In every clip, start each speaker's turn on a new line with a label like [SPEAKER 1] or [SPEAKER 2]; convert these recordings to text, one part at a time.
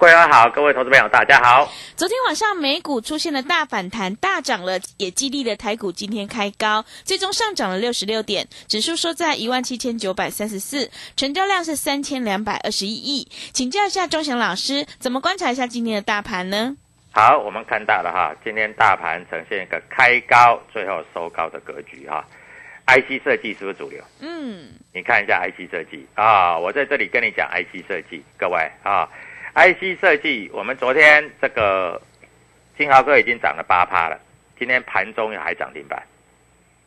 [SPEAKER 1] 桂花好，各位投资朋友大家好。
[SPEAKER 2] 昨天晚上美股出现了大反弹，大涨了，也激励了台股今天开高，最终上涨了六十六点，指数收在一万七千九百三十四，成交量是三千两百二十一亿。请教一下钟祥老师，怎么观察一下今天的大盘呢？
[SPEAKER 1] 好，我们看到了哈，今天大盘呈现一个开高，最后收高的格局哈。IC 设计是不是主流？
[SPEAKER 2] 嗯，
[SPEAKER 1] 你看一下 IC 设计啊，我在这里跟你讲 IC 设计，各位啊，IC 设计，我们昨天这个金豪哥已经涨了八趴了，今天盘中还涨停板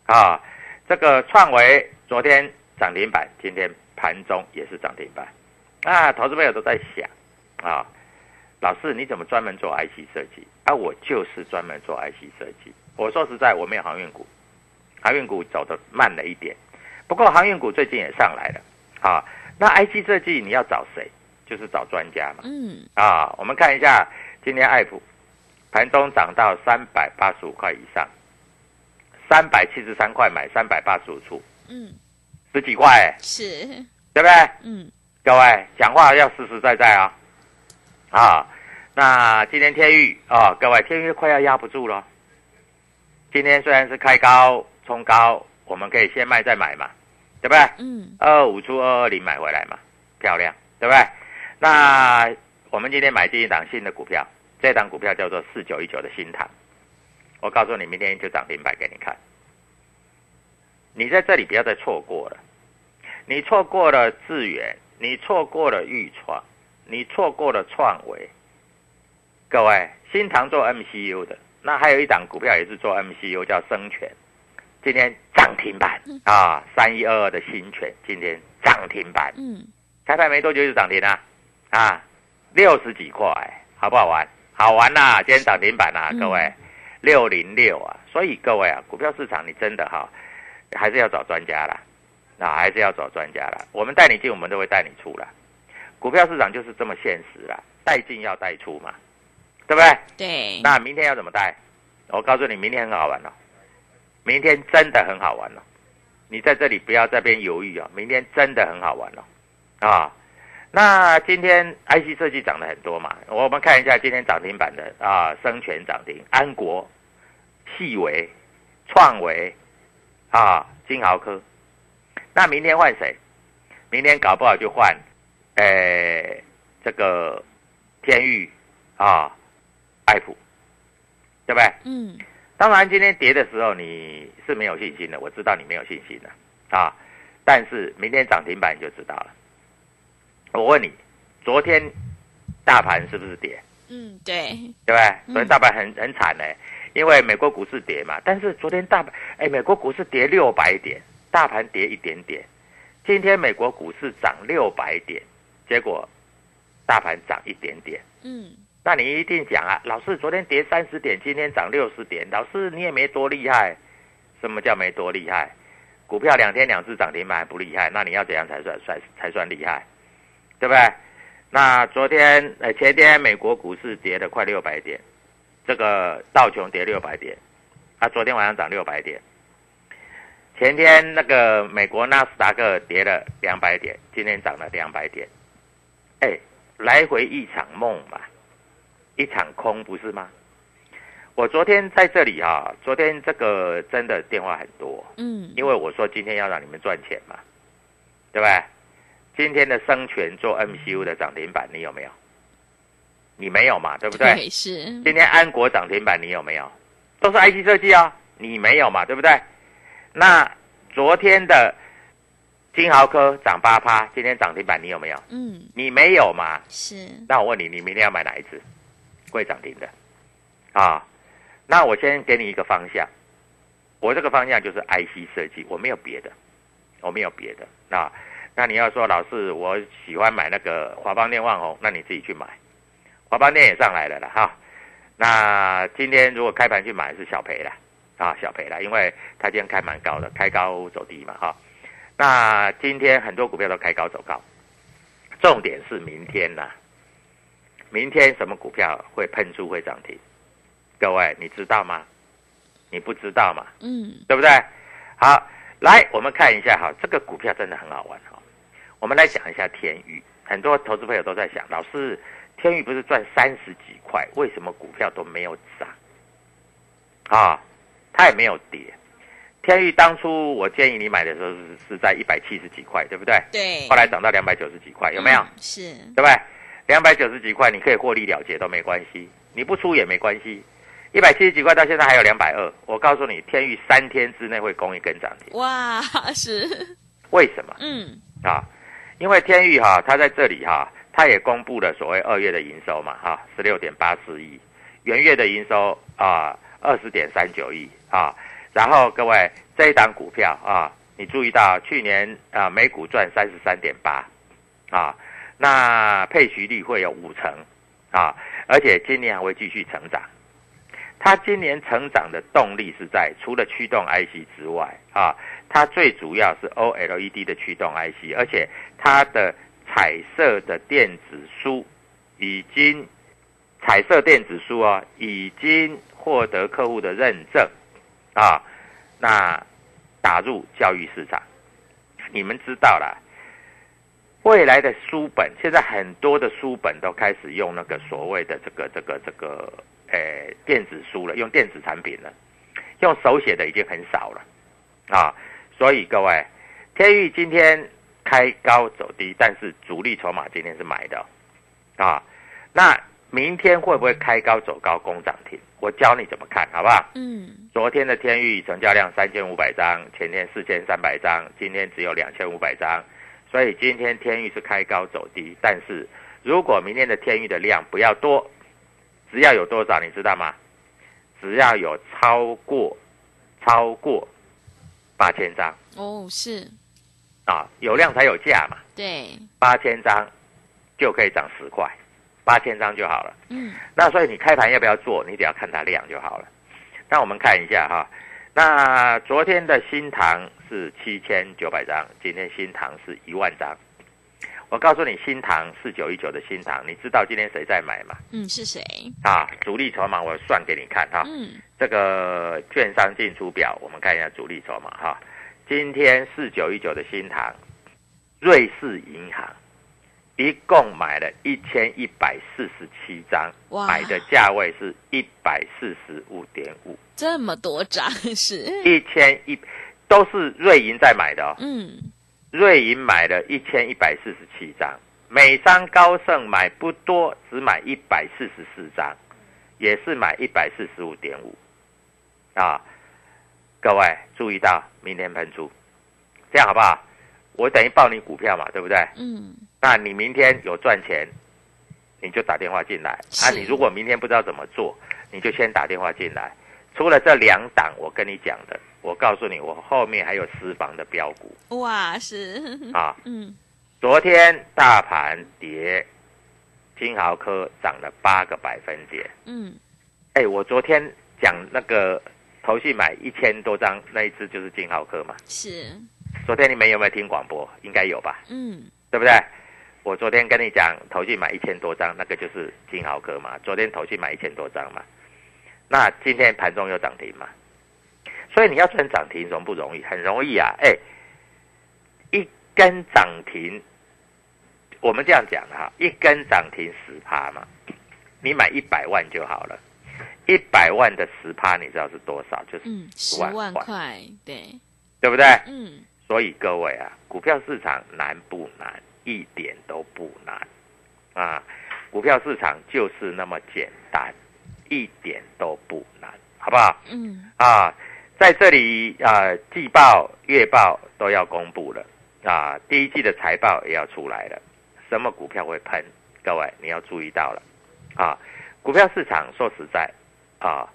[SPEAKER 1] 啊。这个创维昨天涨停板，今天盘中也是涨停板啊。投资朋友都在想啊。老师，你怎么专门做 IC 设计？啊，我就是专门做 IC 设计。我说实在，我没有航运股，航运股走得慢了一点。不过航运股最近也上来了，啊，那 IC 设计你要找谁？就是找专家嘛。
[SPEAKER 2] 嗯。
[SPEAKER 1] 啊，我们看一下今天爱普盘中涨到三百八十五块以上，三百七十三块买，三百八十五出，
[SPEAKER 2] 嗯，
[SPEAKER 1] 十几块，
[SPEAKER 2] 是，
[SPEAKER 1] 对不对？
[SPEAKER 2] 嗯，
[SPEAKER 1] 各位讲话要实实在在啊。啊，那今天天域啊，各位天域快要压不住了。今天虽然是开高冲高，我们可以先卖再买嘛，对不对？
[SPEAKER 2] 嗯，
[SPEAKER 1] 二五出二二零买回来嘛，漂亮，对不对？那我们今天买进一档新的股票，这档股票叫做四九一九的新塘。我告诉你，明天就涨停板给你看。你在这里不要再错过了，你错过了智远，你错过了豫创。你错过了创维，各位，新塘做 MCU 的，那还有一档股票也是做 MCU，叫生全，今天涨停板。啊，三一二二的新全今天涨停板，
[SPEAKER 2] 嗯，
[SPEAKER 1] 开盘没多久就涨停了，啊，六十几块，好不好玩？好玩呐！今天涨停板啊，各位，六零六啊，所以各位啊，股票市场你真的哈，还是要找专家啦，啊，还是要找专家啦。我们带你进，我们都会带你出了。股票市场就是这么现实啦，带进要带出嘛，对不对？
[SPEAKER 2] 对。
[SPEAKER 1] 那明天要怎么带？我告诉你，明天很好玩哦，明天真的很好玩哦。你在这里不要这边犹豫哦，明天真的很好玩哦。啊，那今天 IC 设计涨了很多嘛，我们看一下今天涨停板的啊，生全涨停，安国、细维、创维啊，金豪科。那明天换谁？明天搞不好就换。诶，这个天域啊，爱普，对不对？
[SPEAKER 2] 嗯。
[SPEAKER 1] 当然，今天跌的时候你是没有信心的，我知道你没有信心的啊。但是明天涨停板你就知道了。我问你，昨天大盘是不是跌？
[SPEAKER 2] 嗯，对。
[SPEAKER 1] 对不对？昨天大盘很很惨呢，因为美国股市跌嘛。但是昨天大盘，哎，美国股市跌六百点，大盘跌一点点。今天美国股市涨六百点，结果大盘涨一点点。
[SPEAKER 2] 嗯，
[SPEAKER 1] 那你一定讲啊，老师昨天跌三十点，今天涨六十点，老师你也没多厉害。什么叫没多厉害？股票两天两次涨停板还不厉害，那你要怎样才算算才算厉害？对不对？那昨天呃前天美国股市跌了快六百点，这个道琼跌六百点，啊昨天晚上涨六百点，前天那个美国纳斯达克跌了两百点，今天涨了两百点，哎，来回一场梦嘛，一场空不是吗？我昨天在这里啊、昨天这个真的电话很多，
[SPEAKER 2] 嗯，
[SPEAKER 1] 因为我说今天要让你们赚钱嘛，对不对？今天的生全做 MCU 的涨停板，你有没有？你没有嘛，对不对？
[SPEAKER 2] 是，
[SPEAKER 1] 今天安国涨停板，你有没有？都是 IC 设计啊，你没有嘛，对不对？那昨天的金豪科涨八趴，今天涨停板，你有没有？
[SPEAKER 2] 嗯，
[SPEAKER 1] 你没有嘛？
[SPEAKER 2] 是，
[SPEAKER 1] 那我问你，你明天要买哪一只？会涨停的啊？那我先给你一个方向，我这个方向就是 IC 设计，我没有别的，我没有别的。那那你要说老师，我喜欢买那个华邦电、旺宏，那你自己去买。华邦电也上来了了哈。那今天如果开盘去买是小赔了啊，小赔了，因为它今天开蛮高的，开高走低嘛哈。那今天很多股票都开高走高，重点是明天呐、明天什么股票会喷出会涨停？各位你知道吗？你不知道嘛？
[SPEAKER 2] 嗯，
[SPEAKER 1] 对不对？好，来我们看一下哈，这个股票真的很好玩哈。我们来讲一下天宇，很多投资朋友都在想，老师，天宇不是赚三十几块，为什么股票都没有涨？啊，它也没有跌。天宇当初我建议你买的时候是是在一百七十几块，对不对？
[SPEAKER 2] 对，
[SPEAKER 1] 后来涨到两百九十几块，有没有？
[SPEAKER 2] 嗯是，
[SPEAKER 1] 对不对？两百九十几块你可以获利了结都没关系，你不出也没关系。一百七十几块到现在还有两百二，我告诉你，天宇三天之内会攻一根涨停，
[SPEAKER 2] 哇，是，
[SPEAKER 1] 为什么
[SPEAKER 2] 嗯，
[SPEAKER 1] 啊？因为天宇哈，它在这里哈，它也公布了所谓二月的营收嘛哈，十六点八四亿，元月的营收啊二十点三九亿啊。然后各位这一档股票啊，你注意到去年啊每股赚三十三点八啊，那配息率会有五成啊，而且今年还会继续成长。它今年成长的动力是在除了驱动 IC 之外啊，它最主要是 OLED 的驱动 IC，而且它的彩色的电子书已经彩色电子书哦，已经获得客户的认证啊，那打入教育市场。你们知道啦，未来的书本现在很多的书本都开始用那个所谓的这个这个这个呃电子书了，用电子产品了，用手写的已经很少了啊。所以各位，天域今天开高走低，但是主力筹码今天是买的哦啊。那明天会不会开高走高攻涨停？我教你怎么看，好不好？
[SPEAKER 2] 嗯，
[SPEAKER 1] 昨天的天域成交量三千五百张，前天四千三百张，今天只有两千五百张，所以今天天域是开高走低。但是如果明天的天域的量不要多，只要有多少，你知道吗？只要有超过超过八千张
[SPEAKER 2] 哦，是，
[SPEAKER 1] 啊，有量才有价嘛，
[SPEAKER 2] 对，
[SPEAKER 1] 八千张就可以涨十块，八千张就好了。
[SPEAKER 2] 嗯，
[SPEAKER 1] 那所以你开盘要不要做，你只要看它量就好了。那我们看一下哈，那昨天的新塘是七千九百张，今天新塘是一万张。我告诉你，新塘四九一九的新塘，你知道今天谁在买吗？
[SPEAKER 2] 嗯，是谁？
[SPEAKER 1] 啊，主力筹码我算给你看哈。
[SPEAKER 2] 嗯，
[SPEAKER 1] 这个券商进出表，我们看一下主力筹码哈。今天四九一九的新塘，瑞士银行一共买了一千一百四十七张，
[SPEAKER 2] 哇
[SPEAKER 1] 买的价位是一百四十五点五，
[SPEAKER 2] 这么多张是，
[SPEAKER 1] 一千一都是瑞银在买的哦。
[SPEAKER 2] 嗯，
[SPEAKER 1] 瑞银买了一千一百四十七张，美商高盛买不多，只买一百四十四张，也是买一百四十五点五，啊，各位注意到明天喷出，这样好不好？我等于报你股票嘛，对不对？
[SPEAKER 2] 嗯，
[SPEAKER 1] 那你明天有赚钱，你就打电话进来。啊，你如果明天不知道怎么做，你就先打电话进来。除了这两档我跟你讲的，我告诉你，我后面还有私房的标股
[SPEAKER 2] 哇，是，
[SPEAKER 1] 啊。
[SPEAKER 2] 嗯，
[SPEAKER 1] 昨天大盘跌，金豪科涨了八个百分点。
[SPEAKER 2] 嗯，
[SPEAKER 1] 哎，我昨天讲那个投信买一千多张那一只就是金豪科嘛。
[SPEAKER 2] 是，
[SPEAKER 1] 昨天你们有没有听广播？应该有吧，
[SPEAKER 2] 嗯，
[SPEAKER 1] 对不对？我昨天跟你讲，投信买一千多张，那个就是金豪科嘛。昨天投信买一千多张嘛，那今天盘中有涨停嘛，所以你要赚涨停容不容易？很容易啊！哎，一根涨停，我们这样讲哈，一根涨停十趴嘛，你买一百万就好了。一百万的十趴，你知道是多少？就是
[SPEAKER 2] 嗯，十
[SPEAKER 1] 万块，
[SPEAKER 2] 对，
[SPEAKER 1] 对不对？
[SPEAKER 2] 嗯，
[SPEAKER 1] 所以各位啊，股票市场难不难？一点都不难啊！股票市场就是那么简单，一点都不难，好不好？
[SPEAKER 2] 嗯，
[SPEAKER 1] 啊，在这里啊，季报、月报都要公布了啊，第一季的财报也要出来了。什么股票会喷？各位你要注意到了啊！股票市场说实在啊，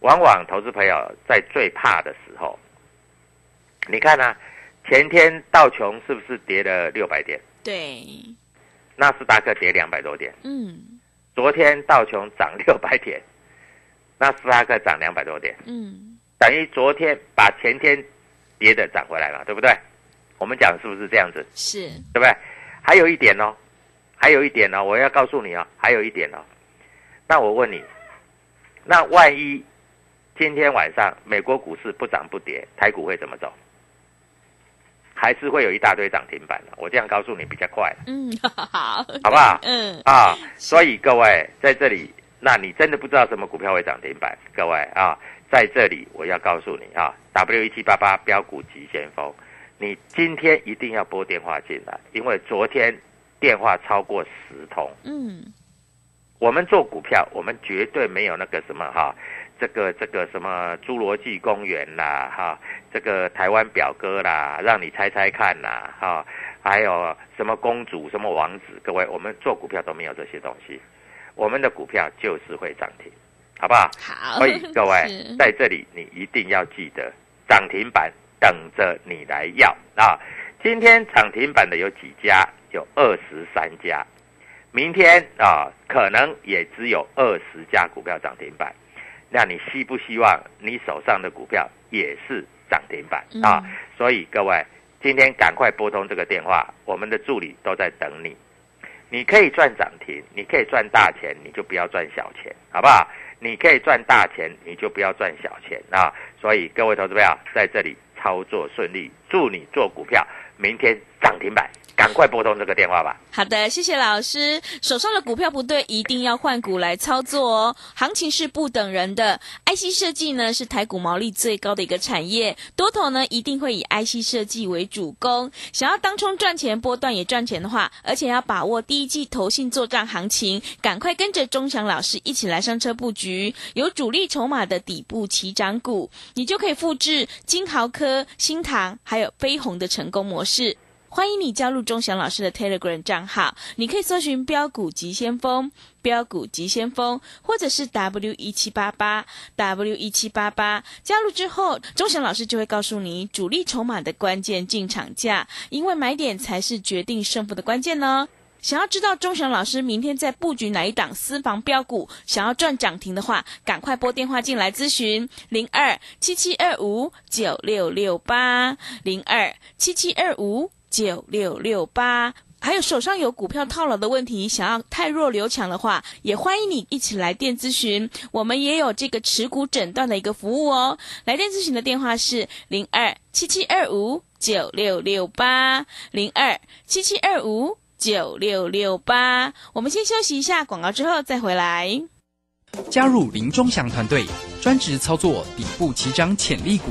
[SPEAKER 1] 往往投资朋友在最怕的时候，你看呢、前天道琼是不是跌了六百点？
[SPEAKER 2] 对，
[SPEAKER 1] 纳斯达克跌两百多点。
[SPEAKER 2] 嗯，
[SPEAKER 1] 昨天道琼涨六百点，纳斯达克涨两百多点，
[SPEAKER 2] 嗯，
[SPEAKER 1] 等于昨天把前天跌的涨回来了，对不对？我们讲是不是这样子？
[SPEAKER 2] 是，
[SPEAKER 1] 对不对？还有一点哦，还有一点哦，我要告诉你哦，还有一点哦。那我问你，那万一今天晚上美国股市不涨不跌，台股会怎么走？还是会有一大堆涨停板的。我这样告诉你比较快，
[SPEAKER 2] 嗯，好，
[SPEAKER 1] 好不好？
[SPEAKER 2] 嗯，
[SPEAKER 1] 啊，所以各位在这里，那你真的不知道什么股票会涨停板？各位啊，在这里我要告诉你啊，W 一七八八标股急先锋，你今天一定要拨电话进来，因为昨天电话超过十通。
[SPEAKER 2] 嗯，
[SPEAKER 1] 我们做股票，我们绝对没有那个什么哈，这个这个什么侏罗纪公园啦，哈，这个台湾表哥啦，让你猜猜看啦，哈，还有什么公主、什么王子，各位，我们做股票都没有这些东西，我们的股票就是会涨停，好不好？
[SPEAKER 2] 好，
[SPEAKER 1] 所以 各位在这里，你一定要记得涨停板等着你来要啊！今天涨停板的有几家？有二十三家。明天啊，可能也只有二十家股票涨停板。那你希不希望你手上的股票也是涨停板啊？
[SPEAKER 2] 嗯
[SPEAKER 1] 所以各位，今天赶快拨通这个电话，我们的助理都在等你。你可以赚涨停，你可以赚大钱，你就不要赚小钱，好不好？你可以赚大钱，你就不要赚小钱啊！所以各位投资朋友在这里操作顺利，祝你做股票明天涨停板，赶快拨通这个电话吧。
[SPEAKER 2] 好的，谢谢老师。手上的股票不对，一定要换股来操作哦。行情是不等人的，IC 设计呢是台股毛利最高的一个产业，多头呢一定会以 IC 设计为主攻。想要当冲赚钱，波段也赚钱的话，而且要把握第一季投信作战行情，赶快跟着钟祥老师一起来上车布局，有主力筹码的底部起涨股，你就可以复制金豪科、新唐还有飞鸿的成功模式。欢迎你加入钟祥老师的 Telegram 账号，你可以搜寻“标股急先锋”、“标股急先锋”，或者是 W 一七八八 W 一七八八。加入之后，钟祥老师就会告诉你主力筹码的关键进场价，因为买点才是决定胜负的关键呢。想要知道钟祥老师明天在布局哪一档私房标股，想要赚涨停的话，赶快拨电话进来咨询零二七七二五九六六八零二七七二五九六六八。还有手上有股票套牢的问题，想要太弱留强的话，也欢迎你一起来电咨询。我们也有这个持股诊断的一个服务哦。来电咨询的电话是零二七七二五九六六八零二七七二五九六六八。我们先休息一下广告，之后再回来。
[SPEAKER 3] 加入林中祥团队，专职操作底部起涨潜力股，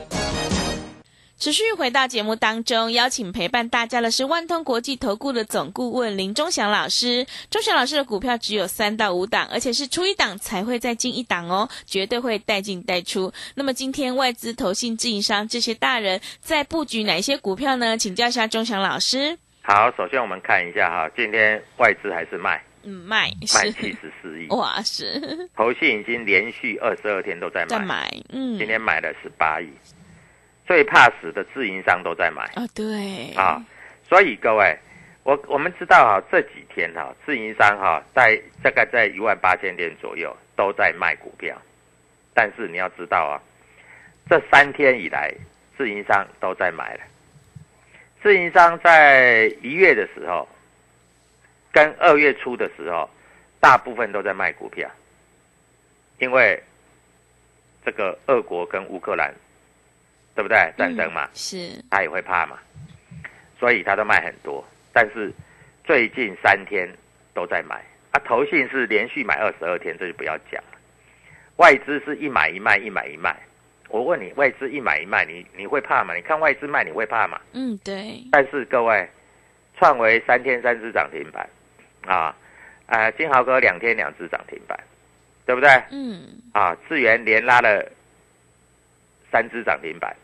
[SPEAKER 2] 持续回到节目当中，邀请陪伴大家的是万通国际投顾的总顾问林忠祥老师。忠祥老师的股票只有三到五档，而且是出一档才会再进一档哦，绝对会带进带出。那么今天外资、投信、自营商这些大人在布局哪一些股票呢？请教一下忠祥老师。
[SPEAKER 1] 好，首先我们看一下哈，今天外资还是卖
[SPEAKER 2] 嗯，卖是
[SPEAKER 1] 卖七十四亿，
[SPEAKER 2] 哇是
[SPEAKER 1] 投信已经连续二十二天都在买，
[SPEAKER 2] 在买，嗯，
[SPEAKER 1] 今天买了十八亿，最怕死的自营商都在买
[SPEAKER 2] 啊对。
[SPEAKER 1] 啊，所以各位，我我们知道哈，这几天哈，自营商哈在大概在一万八千点左右都在卖股票，但是你要知道啊，这三天以来自营商都在买了，自营商在一月的时候跟二月初的时候，大部分都在卖股票，因为这个俄国跟乌克兰，对不对？战争嘛，
[SPEAKER 2] 嗯是
[SPEAKER 1] 他也会怕嘛，所以他都卖很多。但是最近三天都在买啊，投信是连续买二十二天，这就不要讲了。外资是一买一卖，一买一卖。我问你，外资一买一卖，你你会怕吗？你看外资卖，你会怕吗？
[SPEAKER 2] 嗯对
[SPEAKER 1] 但是各位，创维三天三只涨停板，啊，啊，金豪哥两天两只涨停板，对不对？
[SPEAKER 2] 嗯
[SPEAKER 1] 啊，智源连拉了三只涨停板，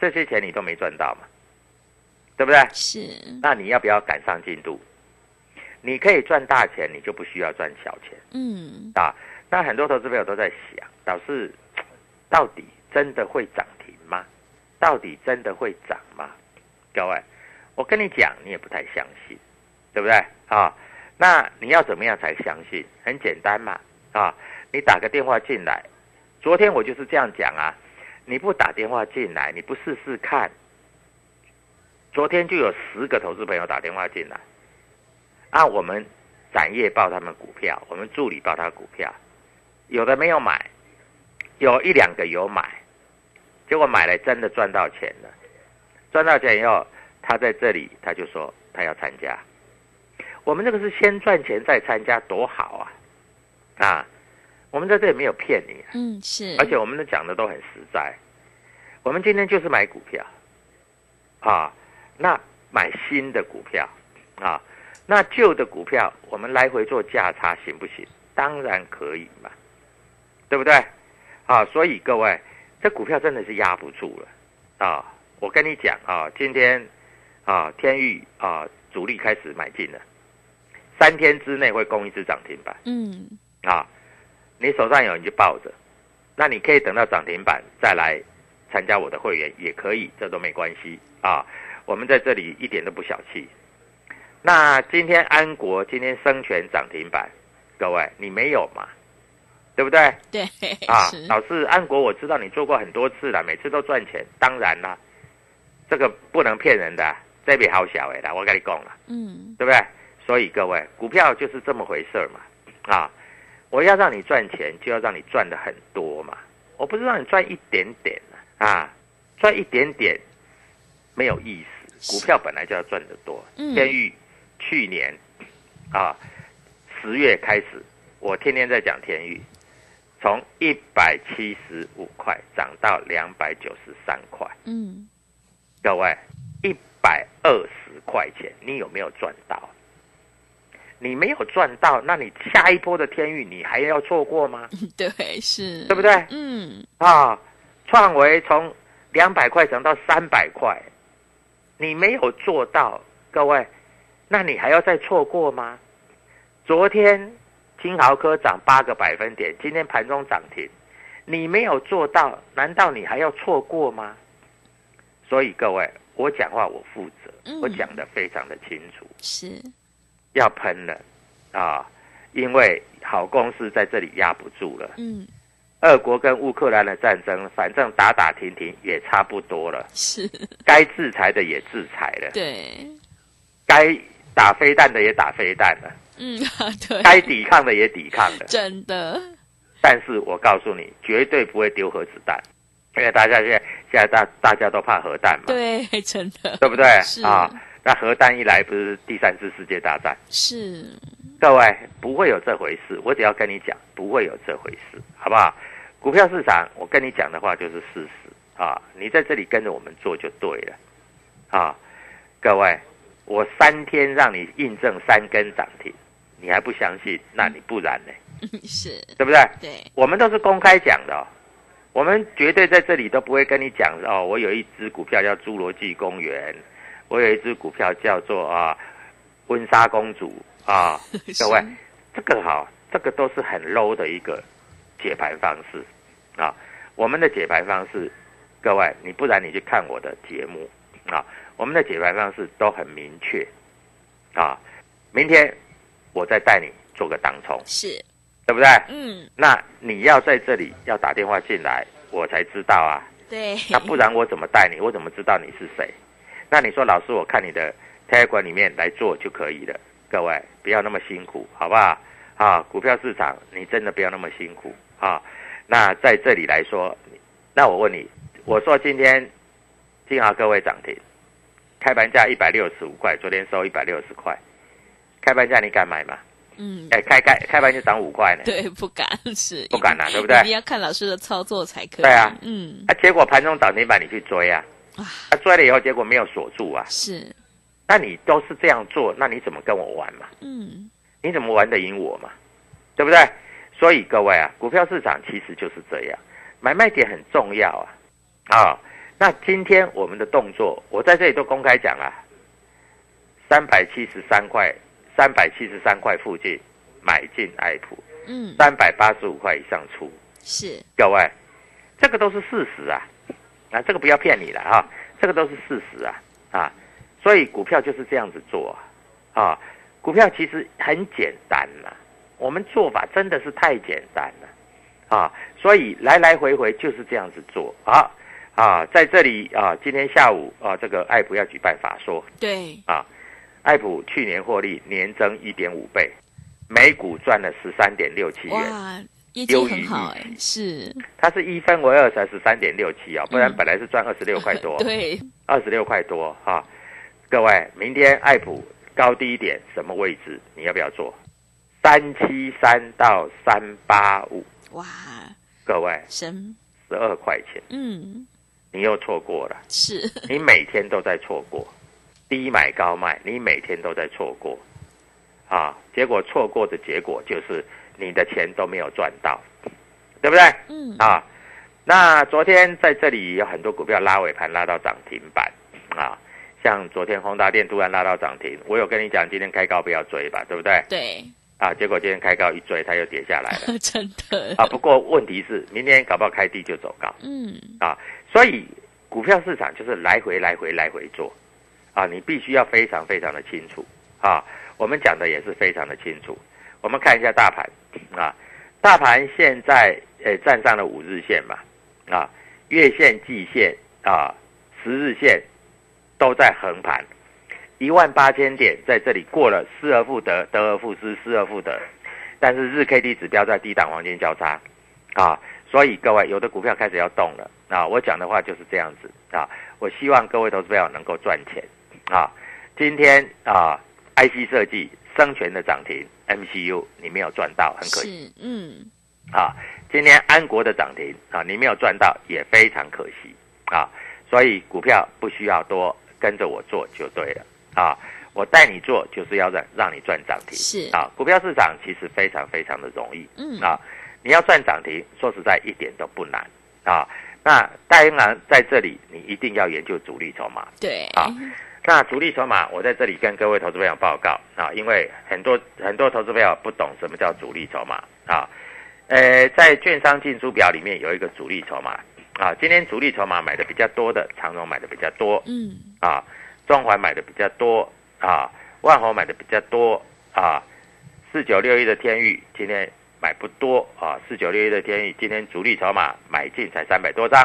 [SPEAKER 1] 这些钱你都没赚到嘛，对不对？
[SPEAKER 2] 是
[SPEAKER 1] 那你要不要赶上进度？你可以赚大钱，你就不需要赚小钱
[SPEAKER 2] 嗯
[SPEAKER 1] 啊。那很多投资朋友都在想，老师，到底真的会涨停吗？到底真的会涨吗？各位，我跟你讲，你也不太相信，对不对啊？那你要怎么样才相信？很简单嘛，啊，你打个电话进来。昨天我就是这样讲啊，你不打电话进来，你不试试看，昨天就有十个投资朋友打电话进来，啊，我们展业报他们股票，我们助理报他股票，有的没有买，有一两个有买，结果买了真的赚到钱了，赚到钱以后，他在这里他就说他要参加，我们这个是先赚钱再参加，多好啊！啊，我们在这里没有骗你、啊，
[SPEAKER 2] 嗯是，
[SPEAKER 1] 而且我们的讲的都很实在。我们今天就是买股票，啊，那买新的股票，啊，那旧的股票我们来回做价差行不行？当然可以嘛，对不对？啊，所以各位，这股票真的是压不住了啊！我跟你讲啊，今天啊，天域啊，主力开始买进了，三天之内会攻一只涨停板。
[SPEAKER 2] 嗯
[SPEAKER 1] 啊，你手上有你就抱着，那你可以等到涨停板再来参加我的会员也可以，这都没关系啊。我们在这里一点都不小气。那今天安国今天生全涨停板，各位你没有嘛？对不对？
[SPEAKER 2] 对
[SPEAKER 1] 啊，老师，安国我知道你做过很多次了，每次都赚钱，当然啦，这个不能骗人的，这笔好小哎的，我跟你讲了。
[SPEAKER 2] 嗯
[SPEAKER 1] 对不对？所以各位，股票就是这么回事嘛，啊，我要让你赚钱，就要让你赚的很多嘛，我不是让你赚一点点啊，赚一点点没有意思，股票本来就要赚得多。
[SPEAKER 2] 嗯
[SPEAKER 1] 天域去年啊十月开始，我天天在讲天域，从一百七十五块涨到两百九十三块，
[SPEAKER 2] 嗯
[SPEAKER 1] 各位，一百二十块钱，你有没有赚到？你没有赚到，那你下一波的天域你还要错过吗？
[SPEAKER 2] 对是，
[SPEAKER 1] 对不对
[SPEAKER 2] 嗯
[SPEAKER 1] 啊，创维从两百块涨到三百块，你没有做到，各位，那你还要再错过吗？昨天金豪科涨八个百分点，今天盘中涨停，你没有做到，难道你还要错过吗？所以各位，我讲话我负责
[SPEAKER 2] 嗯，
[SPEAKER 1] 我讲的非常的清楚，
[SPEAKER 2] 是，
[SPEAKER 1] 要喷了啊，因为好公司在这里压不住了。
[SPEAKER 2] 嗯。
[SPEAKER 1] 俄国跟乌克兰的战争，反正打打停停也差不多了，
[SPEAKER 2] 是，
[SPEAKER 1] 该制裁的也制裁了，
[SPEAKER 2] 对，
[SPEAKER 1] 该打飞弹的也打飞弹了，
[SPEAKER 2] 嗯啊 对，
[SPEAKER 1] 该抵抗的也抵抗了。
[SPEAKER 2] 真的。
[SPEAKER 1] 但是我告诉你，绝对不会丢核子弹，因为大家现在现在大大家都怕核弹嘛，
[SPEAKER 2] 对，真的。
[SPEAKER 1] 对不对？
[SPEAKER 2] 是。
[SPEAKER 1] 啊？那核弹一来，不是第三次世界大战？
[SPEAKER 2] 是，
[SPEAKER 1] 各位不会有这回事，我只要跟你讲，不会有这回事，好不好？股票市场，我跟你讲的话就是事实啊，你在这里跟着我们做就对了啊，各位，我三天让你印证三根涨停，你还不相信？那你不然呢？
[SPEAKER 2] 是，
[SPEAKER 1] 对不对？
[SPEAKER 2] 对，
[SPEAKER 1] 我们都是公开讲的、哦，我们绝对在这里都不会跟你讲哦。我有一只股票叫侏罗纪公园，我有一只股票叫做啊温莎公主啊，各位，这个哈、这个都是很 low 的一个解盘方式啊。我们的解盘方式，各位，你不然你去看我的节目啊，我们的解盘方式都很明确啊。明天我再带你做个当冲，
[SPEAKER 2] 是，
[SPEAKER 1] 对不对？
[SPEAKER 2] 嗯，
[SPEAKER 1] 那你要在这里要打电话进来，我才知道啊。
[SPEAKER 2] 对，
[SPEAKER 1] 那不然我怎么带你？我怎么知道你是谁？那你说老师，我看你的 Telegram 里面来做就可以了。各位不要那么辛苦，好不好？啊，股票市场你真的不要那么辛苦啊。那在这里来说，那我问你，我说今天金豪各位涨停，开盘价一百六十五块，昨天收一百六十块，开盘价你敢买吗？
[SPEAKER 2] 嗯，
[SPEAKER 1] 哎，开开开盘就涨五块呢。
[SPEAKER 2] 对，不敢是，
[SPEAKER 1] 不敢啊对不对
[SPEAKER 2] 一定要看老师的操作才可以。
[SPEAKER 1] 对啊
[SPEAKER 2] 嗯，
[SPEAKER 1] 啊，结果盘中涨停板你去追啊，
[SPEAKER 2] 啊，
[SPEAKER 1] 啊追了以后结果没有锁住啊，
[SPEAKER 2] 是，
[SPEAKER 1] 那你都是这样做，那你怎么跟我玩嘛？
[SPEAKER 2] 嗯，
[SPEAKER 1] 你怎么玩得赢我嘛？对不对？所以各位啊，股票市场其实就是这样，买卖点很重要啊啊。那今天我们的动作，我在这里都公开讲啊，三百七十三块，三百七十三块附近买进爱普，
[SPEAKER 2] 嗯，
[SPEAKER 1] 三百八十五块以上出。
[SPEAKER 2] 是，
[SPEAKER 1] 各位，这个都是事实啊，啊，这个不要骗你了啊，这个都是事实啊啊，所以股票就是这样子做啊，啊，股票其实很简单呐、我们做法真的是太简单了啊，所以来来回回就是这样子做啊啊，在这里啊，今天下午啊，这个爱普要举办法说，
[SPEAKER 2] 对，
[SPEAKER 1] 啊，爱普去年获利年增一点五倍，每股赚了十三点六七元。
[SPEAKER 2] 哇，业绩很好哎
[SPEAKER 1] 预，
[SPEAKER 2] 是，
[SPEAKER 1] 它是一分为二才是三点六七啊，不然
[SPEAKER 2] 嗯。
[SPEAKER 1] 本来是赚二十六块多，
[SPEAKER 2] 对，
[SPEAKER 1] 二十六块多哈、各位，明天爱普高低点什么位置？你要不要做？三七三到三八五，
[SPEAKER 2] 哇，
[SPEAKER 1] 各位
[SPEAKER 2] 神，
[SPEAKER 1] 十二块钱，
[SPEAKER 2] 嗯，
[SPEAKER 1] 你又错过了，
[SPEAKER 2] 是，
[SPEAKER 1] 你每天都在错过，低买高卖，你每天都在错过，啊，结果错过的结果就是你的钱都没有赚到，对不对？
[SPEAKER 2] 嗯，
[SPEAKER 1] 啊，那昨天在这里有很多股票拉尾盘拉到涨停板啊，像昨天宏达电突然拉到涨停，我有跟你讲今天开高不要追吧，对不对？
[SPEAKER 2] 对，
[SPEAKER 1] 啊，结果今天开高一追，它又跌下来了
[SPEAKER 2] 真的，
[SPEAKER 1] 啊。不过问题是明天搞不好开低就走高
[SPEAKER 2] 嗯，
[SPEAKER 1] 啊，所以股票市场就是来回来回来回做啊，你必须要非常非常的清楚啊。我们讲的也是非常的清楚。我们看一下大盘啊，大盘现在呃站上了五日线嘛，啊，月线、季线啊、十日线都在横盘，一万八千点在这里过了，失而复得，得而复失，失而复得。但是日 K D 指标在低档黄金交叉啊，所以各位有的股票开始要动了啊。我讲的话就是这样子啊，我希望各位投资朋友能够赚钱啊。今天啊，IC 设计生全的涨停，MCU 你没有赚到，很可惜。
[SPEAKER 2] 嗯，
[SPEAKER 1] 啊，今天安国的涨停啊，你没有赚到，也非常可惜啊。所以股票不需要多，跟着我做就对了啊。我带你做就是要让让你赚涨停，
[SPEAKER 2] 是
[SPEAKER 1] 啊。股票市场其实非常非常的容易，
[SPEAKER 2] 嗯
[SPEAKER 1] 啊，你要赚涨停，说实在一点都不难啊。那当然在这里你一定要研究主力筹码，
[SPEAKER 2] 对，
[SPEAKER 1] 啊那主力筹码，我在这里跟各位投资朋友报告啊，因为很多很多投资朋友不懂什么叫主力筹码啊。呃，在券商进出表里面有一个主力筹码啊，今天主力筹码买的比较多的，长荣买的比较多
[SPEAKER 2] 嗯，
[SPEAKER 1] 啊，中环买的比较多啊，万豪买的比较多啊，四九六一的天域今天买不多啊，四九六一的天域今天主力筹码买进才三百多张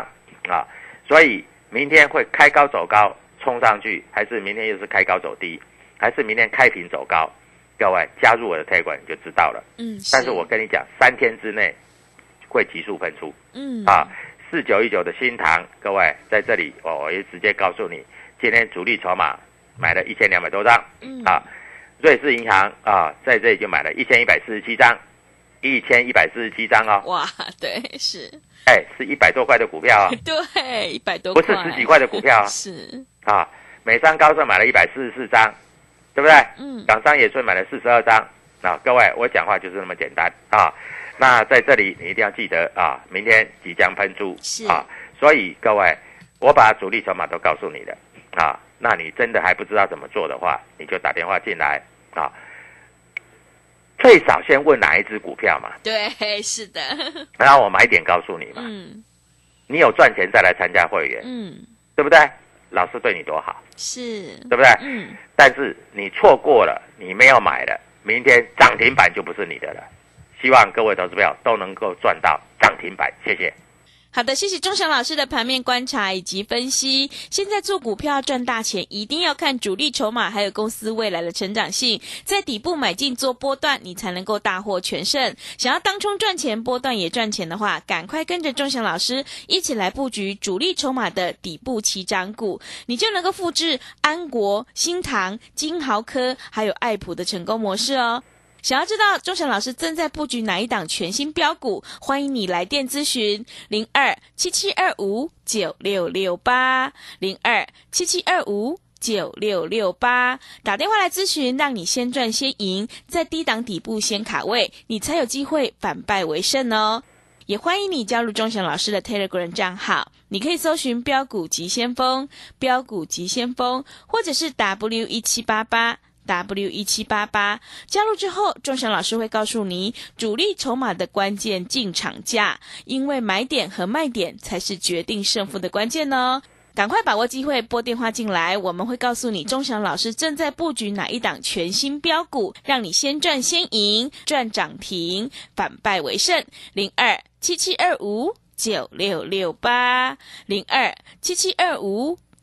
[SPEAKER 1] 啊，所以明天会开高走高冲上去，还是明天又是开高走低，还是明天开平走高？各位加入我的 t 管你就知道了。
[SPEAKER 2] 嗯，
[SPEAKER 1] 但是我跟你讲，三天之内会急速喷出
[SPEAKER 2] 嗯，
[SPEAKER 1] 啊！四九一九的新塘，各位在这里，我我也直接告诉你，今天主力筹码买了一千两百多张
[SPEAKER 2] 嗯，
[SPEAKER 1] 啊，瑞士银行啊，在这里就买了一千一百四十七张，一千一百四十七张哦，
[SPEAKER 2] 哇，对，是，
[SPEAKER 1] 哎，是一百多块的股票啊、
[SPEAKER 2] 对，一百多
[SPEAKER 1] 不，是十几块的股票啊
[SPEAKER 2] 是，
[SPEAKER 1] 啊，美商高盛买了一百四十四张，对不对？
[SPEAKER 2] 嗯，
[SPEAKER 1] 港商也顺买了四十二张。啊，各位，我讲话就是那么简单啊。那在这里你一定要记得啊，明天即将喷出
[SPEAKER 2] 是
[SPEAKER 1] 啊，所以各位，我把主力筹码都告诉你了啊。那你真的还不知道怎么做的话，你就打电话进来啊。最少先问哪一只股票嘛，
[SPEAKER 2] 对，是的，
[SPEAKER 1] 然后我买点告诉你嘛。
[SPEAKER 2] 嗯
[SPEAKER 1] 你有赚钱再来参加会员，
[SPEAKER 2] 嗯，
[SPEAKER 1] 对不对？老师对你多好，
[SPEAKER 2] 是，
[SPEAKER 1] 对不对？
[SPEAKER 2] 嗯，
[SPEAKER 1] 但是你错过了，你没有买了，明天涨停板就不是你的了。希望各位投资票都能够赚到涨停板，谢谢。
[SPEAKER 2] 好的，谢谢钟祥老师的盘面观察以及分析。现在做股票赚大钱，一定要看主力筹码，还有公司未来的成长性，在底部买进做波段，你才能够大获全胜。想要当冲赚钱，波段也赚钱的话，赶快跟着钟祥老师一起来布局主力筹码的底部起涨股，你就能够复制安国、新唐、金豪科还有爱普的成功模式哦。想要知道钟祥老师正在布局哪一档全新标股，欢迎你来电咨询零二七七二五九六六八零二七七二五九六六八，打电话来咨询，让你先赚先赢，在低档底部先卡位，你才有机会反败为胜哦。也欢迎你加入钟祥老师的 Telegram 账号，你可以搜寻“标股急先锋”、“标股急先锋”，或者是 W 一七八八。W 一七八八加入之后，钟祥老师会告诉你主力筹码的关键进场价，因为买点和卖点才是决定胜负的关键哦。赶快把握机会，拨电话进来，我们会告诉你钟祥老师正在布局哪一档全新标股，让你先赚先赢，赚涨停，反败为胜。零二七七二五九六六八零二七七二五。